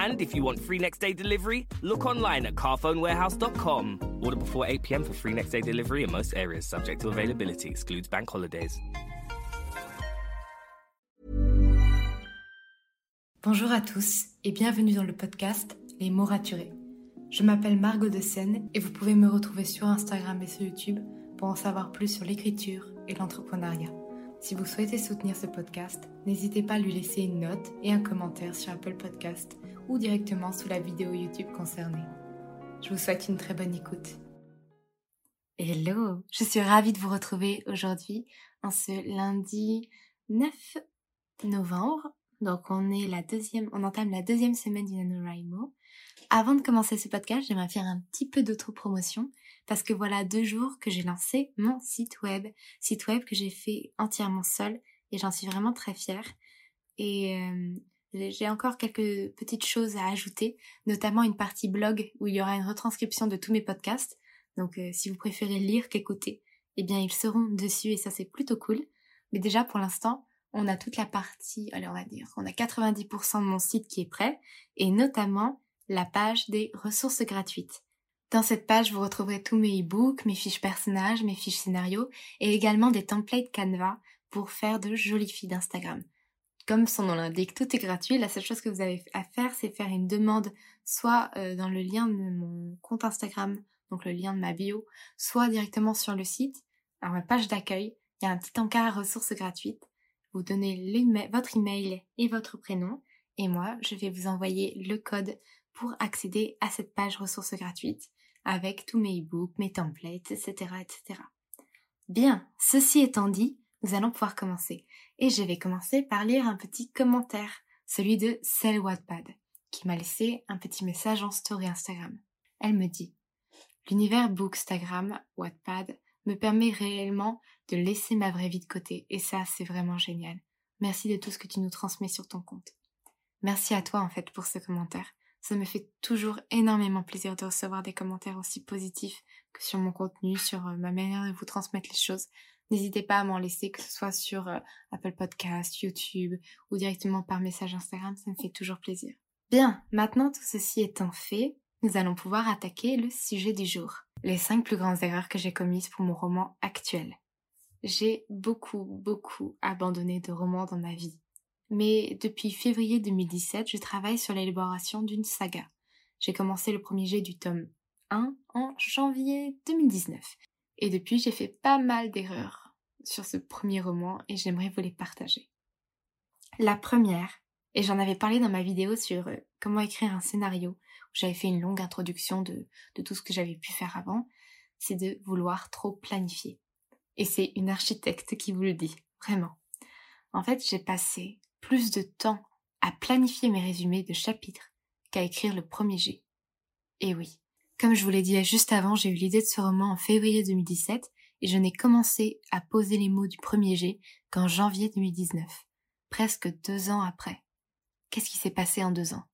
And if you want free next day delivery, look online at carphonewarehouse.com. Order before 8 pm for free next day delivery in most areas, subject to availability, excludes bank holidays. Bonjour à tous et bienvenue dans le podcast Les mots raturés. Je m'appelle Margot de Seine et vous pouvez me retrouver sur Instagram et sur YouTube pour en savoir plus sur l'écriture et l'entrepreneuriat. Si vous souhaitez soutenir ce podcast, n'hésitez pas à lui laisser une note et un commentaire sur Apple Podcast ou directement sous la vidéo YouTube concernée. Je vous souhaite une très bonne écoute. Hello, je suis ravie de vous retrouver aujourd'hui en ce lundi 9 novembre donc on est la deuxième, on entame la deuxième semaine du NaNoWriMo. Avant de commencer ce podcast, j'aimerais faire un petit peu d'auto-promotion parce que voilà deux jours que j'ai lancé mon site web, site web que j'ai fait entièrement seul et j'en suis vraiment très fière. Et euh, j'ai encore quelques petites choses à ajouter, notamment une partie blog où il y aura une retranscription de tous mes podcasts. Donc euh, si vous préférez lire qu'écouter, eh bien ils seront dessus et ça c'est plutôt cool. Mais déjà pour l'instant, on a toute la partie, allez on va dire, on a 90% de mon site qui est prêt, et notamment la page des ressources gratuites. Dans cette page, vous retrouverez tous mes e-books, mes fiches personnages, mes fiches scénarios, et également des templates Canva pour faire de jolies filles d'Instagram. Comme son nom l'indique, tout est gratuit. La seule chose que vous avez à faire, c'est faire une demande soit euh, dans le lien de mon compte Instagram, donc le lien de ma bio, soit directement sur le site. Alors ma page d'accueil, il y a un petit encart ressources gratuites vous donnez votre email et votre prénom et moi, je vais vous envoyer le code pour accéder à cette page ressources gratuites avec tous mes e-books, mes templates, etc., etc. Bien, ceci étant dit, nous allons pouvoir commencer. Et je vais commencer par lire un petit commentaire, celui de Cell Wattpad, qui m'a laissé un petit message en story Instagram. Elle me dit L'univers Bookstagram, Wattpad, me permet réellement de laisser ma vraie vie de côté. Et ça, c'est vraiment génial. Merci de tout ce que tu nous transmets sur ton compte. Merci à toi, en fait, pour ce commentaire. Ça me fait toujours énormément plaisir de recevoir des commentaires aussi positifs que sur mon contenu, sur euh, ma manière de vous transmettre les choses. N'hésitez pas à m'en laisser, que ce soit sur euh, Apple Podcast, YouTube ou directement par message Instagram, ça me fait toujours plaisir. Bien, maintenant tout ceci étant fait, nous allons pouvoir attaquer le sujet du jour. Les 5 plus grandes erreurs que j'ai commises pour mon roman actuel. J'ai beaucoup, beaucoup abandonné de romans dans ma vie. Mais depuis février 2017, je travaille sur l'élaboration d'une saga. J'ai commencé le premier jet du tome 1 en janvier 2019. Et depuis, j'ai fait pas mal d'erreurs sur ce premier roman et j'aimerais vous les partager. La première, et j'en avais parlé dans ma vidéo sur euh, comment écrire un scénario, où j'avais fait une longue introduction de, de tout ce que j'avais pu faire avant, c'est de vouloir trop planifier. Et c'est une architecte qui vous le dit, vraiment. En fait, j'ai passé plus de temps à planifier mes résumés de chapitres qu'à écrire le premier G. Et oui, comme je vous l'ai dit juste avant, j'ai eu l'idée de ce roman en février 2017 et je n'ai commencé à poser les mots du premier G qu'en janvier 2019, presque deux ans après. Qu'est-ce qui s'est passé en deux ans?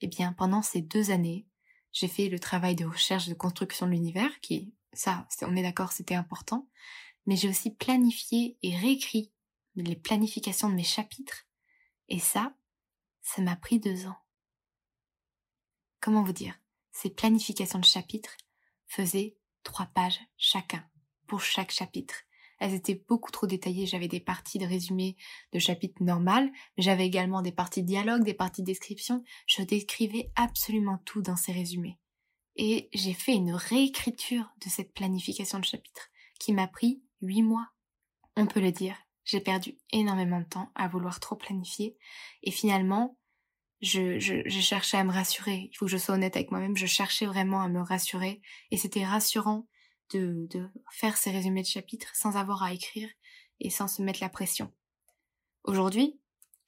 Eh bien, pendant ces deux années, j'ai fait le travail de recherche de construction de l'univers, qui, ça, on est d'accord, c'était important, mais j'ai aussi planifié et réécrit les planifications de mes chapitres. Et ça, ça m'a pris deux ans. Comment vous dire Ces planifications de chapitres faisaient trois pages chacun, pour chaque chapitre. Elles étaient beaucoup trop détaillées. J'avais des parties de résumé de chapitres normal, mais j'avais également des parties de dialogue, des parties de description. Je décrivais absolument tout dans ces résumés. et j'ai fait une réécriture de cette planification de chapitre qui m'a pris huit mois. On peut le dire, j'ai perdu énormément de temps à vouloir trop planifier et finalement, je, cherchais à me rassurer. Il faut que je sois honnête avec moi-même. Je cherchais vraiment à me rassurer et c'était rassurant de, de faire ces résumés de chapitres sans avoir à écrire et sans se mettre la pression. Aujourd'hui,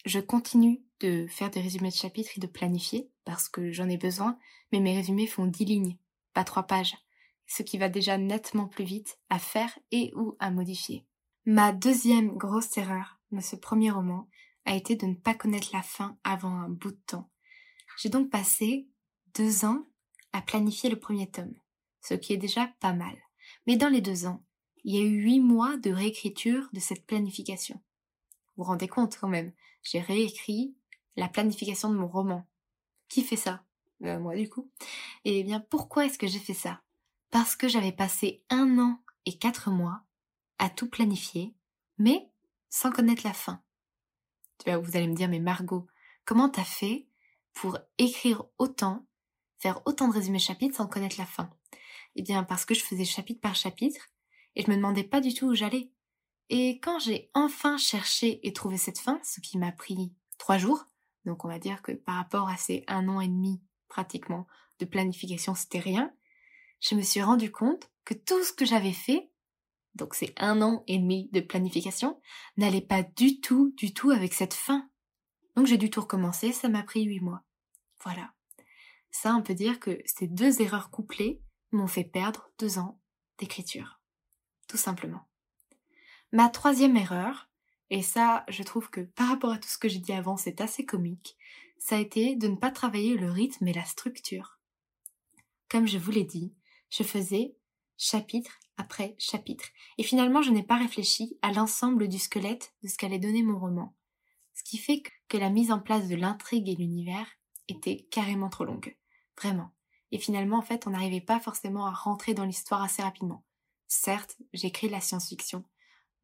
je continue de faire des résumés de chapitres et de planifier parce que j'en ai besoin, mais mes résumés font dix lignes, pas trois pages, ce qui va déjà nettement plus vite à faire et ou à modifier. Ma deuxième grosse erreur de ce premier roman a été de ne pas connaître la fin avant un bout de temps. J'ai donc passé deux ans à planifier le premier tome, ce qui est déjà pas mal. Mais dans les deux ans, il y a eu huit mois de réécriture de cette planification. Vous vous rendez compte quand même, j'ai réécrit la planification de mon roman. Qui fait ça? Euh, Moi du coup. Et eh bien pourquoi est-ce que j'ai fait ça? Parce que j'avais passé un an et quatre mois à tout planifier, mais sans connaître la fin. Vous allez me dire, mais Margot, comment t'as fait pour écrire autant, faire autant de résumés chapitres sans connaître la fin? Eh bien, parce que je faisais chapitre par chapitre et je me demandais pas du tout où j'allais. Et quand j'ai enfin cherché et trouvé cette fin, ce qui m'a pris trois jours, donc on va dire que par rapport à ces un an et demi pratiquement de planification, c'était rien, je me suis rendu compte que tout ce que j'avais fait donc c'est un an et demi de planification, n'allait pas du tout, du tout avec cette fin. Donc j'ai dû tout recommencer, ça m'a pris huit mois. Voilà. Ça, on peut dire que ces deux erreurs couplées m'ont fait perdre deux ans d'écriture. Tout simplement. Ma troisième erreur, et ça, je trouve que par rapport à tout ce que j'ai dit avant, c'est assez comique, ça a été de ne pas travailler le rythme et la structure. Comme je vous l'ai dit, je faisais chapitre après chapitre. Et finalement, je n'ai pas réfléchi à l'ensemble du squelette de ce qu'allait donner mon roman. Ce qui fait que la mise en place de l'intrigue et l'univers était carrément trop longue. Vraiment. Et finalement, en fait, on n'arrivait pas forcément à rentrer dans l'histoire assez rapidement. Certes, j'écris la science-fiction.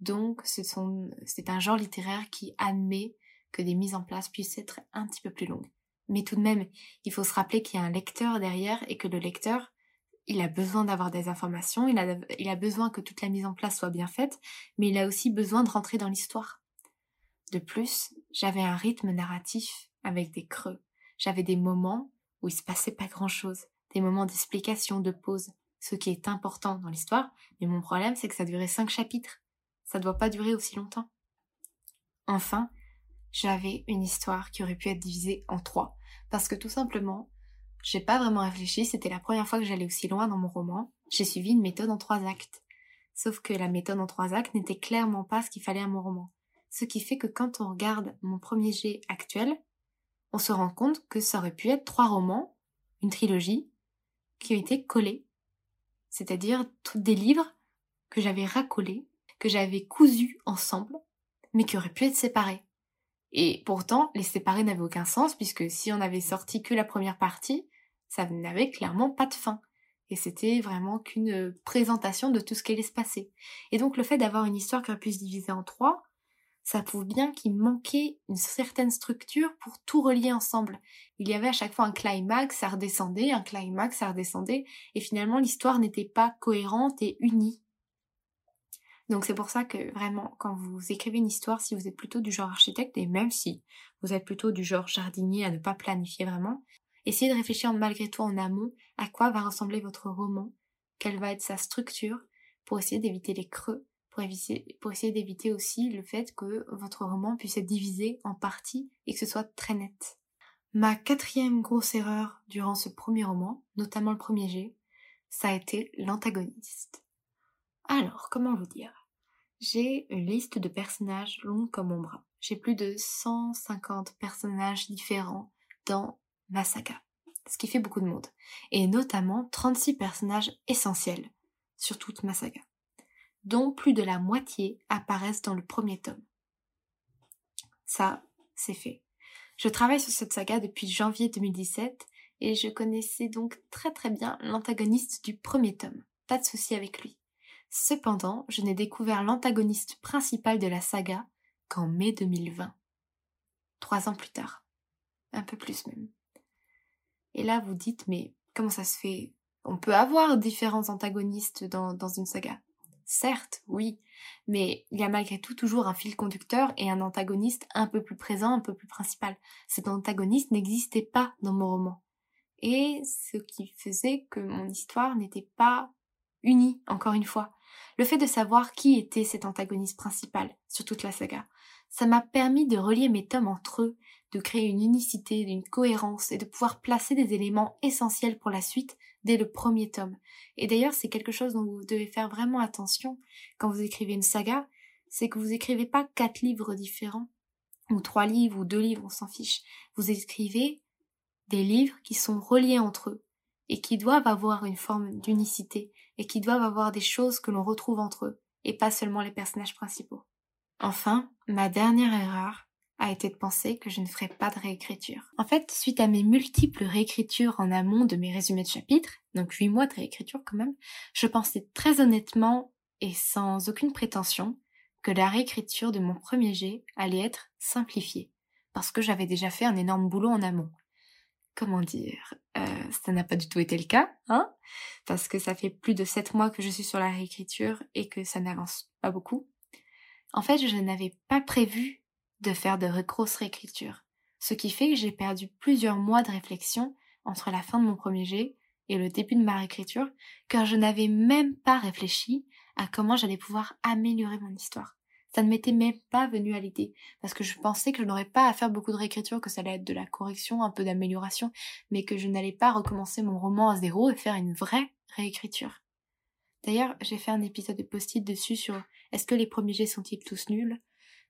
Donc, c'est un genre littéraire qui admet que des mises en place puissent être un petit peu plus longues. Mais tout de même, il faut se rappeler qu'il y a un lecteur derrière et que le lecteur, il a besoin d'avoir des informations, il a, besoin que toute la mise en place soit bien faite, mais il a aussi besoin de rentrer dans l'histoire. De plus, j'avais un rythme narratif avec des creux. J'avais des moments où il se passait pas grand chose, des moments d'explication, de pause, ce qui est important dans l'histoire, mais mon problème c'est que ça durait cinq chapitres. Ça doit pas durer aussi longtemps. Enfin, j'avais une histoire qui aurait pu être divisée en trois, parce que tout simplement, j'ai pas vraiment réfléchi, c'était la première fois que j'allais aussi loin dans mon roman. J'ai suivi une méthode en trois actes. Sauf que la méthode en trois actes n'était clairement pas ce qu'il fallait à mon roman. Ce qui fait que quand on regarde mon premier jet actuel, on se rend compte que ça aurait pu être trois romans, une trilogie, qui ont été collés. C'est-à-dire tous des livres que j'avais racolés, que j'avais cousus ensemble, mais qui auraient pu être séparés. Et pourtant, les séparer n'avaient aucun sens, puisque si on avait sorti que la première partie, ça n'avait clairement pas de fin. Et c'était vraiment qu'une présentation de tout ce qui allait se passer. Et donc le fait d'avoir une histoire qui aurait pu se diviser en trois, ça prouve bien qu'il manquait une certaine structure pour tout relier ensemble. Il y avait à chaque fois un climax, ça redescendait, un climax, ça redescendait, et finalement l'histoire n'était pas cohérente et unie. Donc c'est pour ça que vraiment, quand vous écrivez une histoire, si vous êtes plutôt du genre architecte, et même si vous êtes plutôt du genre jardinier à ne pas planifier vraiment, Essayez de réfléchir malgré tout en amont à quoi va ressembler votre roman, quelle va être sa structure, pour essayer d'éviter les creux, pour, essayer d'éviter aussi le fait que votre roman puisse être divisé en parties et que ce soit très net. Ma quatrième grosse erreur durant ce premier roman, notamment le premier G, ça a été l'antagoniste. Alors, comment vous dire? J'ai une liste de personnages longue comme mon bras. J'ai plus de 150 personnages différents dans ma saga, ce qui fait beaucoup de monde, et notamment 36 personnages essentiels sur toute ma saga, dont plus de la moitié apparaissent dans le premier tome. Ça, c'est fait. Je travaille sur cette saga depuis janvier 2017 et je connaissais donc très très bien l'antagoniste du premier tome. Pas de souci avec lui. Cependant, je n'ai découvert l'antagoniste principal de la saga qu'en mai 2020. Trois ans plus tard. Un peu plus même. Et là, vous dites, mais comment ça se fait? On peut avoir différents antagonistes dans, dans une saga. Certes, oui, mais il y a malgré tout toujours un fil conducteur et un antagoniste un peu plus présent, un peu plus principal. Cet antagoniste n'existait pas dans mon roman. Et ce qui faisait que mon histoire n'était pas unie, encore une fois. Le fait de savoir qui était cet antagoniste principal sur toute la saga, ça m'a permis de relier mes tomes entre eux, de créer une unicité, une cohérence et de pouvoir placer des éléments essentiels pour la suite dès le premier tome. Et d'ailleurs, c'est quelque chose dont vous devez faire vraiment attention quand vous écrivez une saga, c'est que vous écrivez pas quatre livres différents, ou trois livres, ou deux livres, on s'en fiche. Vous écrivez des livres qui sont reliés entre eux, et qui doivent avoir une forme d'unicité, et qui doivent avoir des choses que l'on retrouve entre eux, et pas seulement les personnages principaux. Enfin, ma dernière erreur a été de penser que je ne ferais pas de réécriture. En fait, suite à mes multiples réécritures en amont de mes résumés de chapitres, donc 8 mois de réécriture quand même, je pensais très honnêtement et sans aucune prétention que la réécriture de mon premier jet allait être simplifiée, parce que j'avais déjà fait un énorme boulot en amont. Comment dire euh, Ça n'a pas du tout été le cas, hein Parce que ça fait plus de 7 mois que je suis sur la réécriture et que ça n'avance pas beaucoup. En fait, je n'avais pas prévu de faire de grosses réécritures, ce qui fait que j'ai perdu plusieurs mois de réflexion entre la fin de mon premier jet et le début de ma réécriture, car je n'avais même pas réfléchi à comment j'allais pouvoir améliorer mon histoire. Ça ne m'était même pas venu à l'idée, parce que je pensais que je n'aurais pas à faire beaucoup de réécriture, que ça allait être de la correction, un peu d'amélioration, mais que je n'allais pas recommencer mon roman à zéro et faire une vraie réécriture. D'ailleurs, j'ai fait un épisode de post-it dessus sur est-ce que les premiers jets sont-ils tous nuls?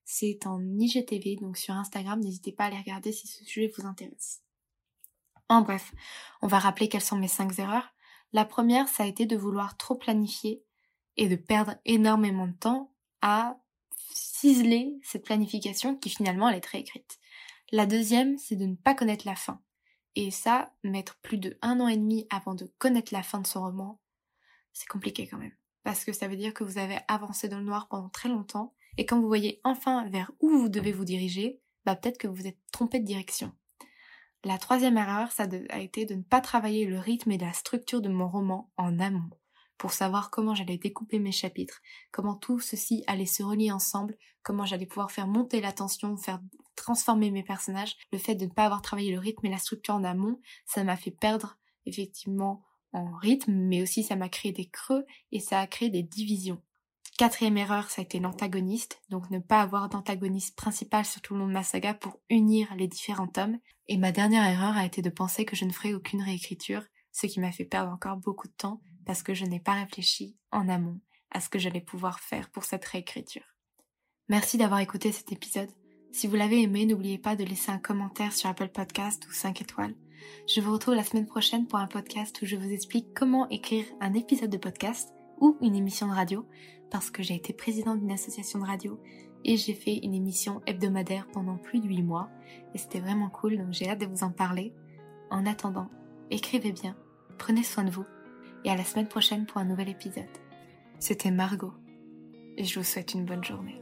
C'est en IGTV, donc sur Instagram, n'hésitez pas à les regarder si ce sujet vous intéresse. En bref, on va rappeler quelles sont mes cinq erreurs. La première, ça a été de vouloir trop planifier et de perdre énormément de temps à ciseler cette planification qui finalement elle est très écrite. La deuxième, c'est de ne pas connaître la fin. Et ça, mettre plus de un an et demi avant de connaître la fin de son roman, c'est compliqué quand même parce que ça veut dire que vous avez avancé dans le noir pendant très longtemps, et quand vous voyez enfin vers où vous devez vous diriger, bah peut-être que vous êtes trompé de direction. La troisième erreur, ça a été de ne pas travailler le rythme et la structure de mon roman en amont, pour savoir comment j'allais découper mes chapitres, comment tout ceci allait se relier ensemble, comment j'allais pouvoir faire monter la tension, faire transformer mes personnages. Le fait de ne pas avoir travaillé le rythme et la structure en amont, ça m'a fait perdre effectivement en rythme, mais aussi ça m'a créé des creux et ça a créé des divisions. Quatrième erreur, ça a été l'antagoniste, donc ne pas avoir d'antagoniste principal sur tout le long de ma saga pour unir les différents tomes. Et ma dernière erreur a été de penser que je ne ferais aucune réécriture, ce qui m'a fait perdre encore beaucoup de temps parce que je n'ai pas réfléchi en amont à ce que j'allais pouvoir faire pour cette réécriture. Merci d'avoir écouté cet épisode. Si vous l'avez aimé, n'oubliez pas de laisser un commentaire sur Apple Podcast ou 5 étoiles. Je vous retrouve la semaine prochaine pour un podcast où je vous explique comment écrire un épisode de podcast ou une émission de radio, parce que j'ai été présidente d'une association de radio et j'ai fait une émission hebdomadaire pendant plus de 8 mois et c'était vraiment cool, donc j'ai hâte de vous en parler. En attendant, écrivez bien, prenez soin de vous et à la semaine prochaine pour un nouvel épisode. C'était Margot et je vous souhaite une bonne journée.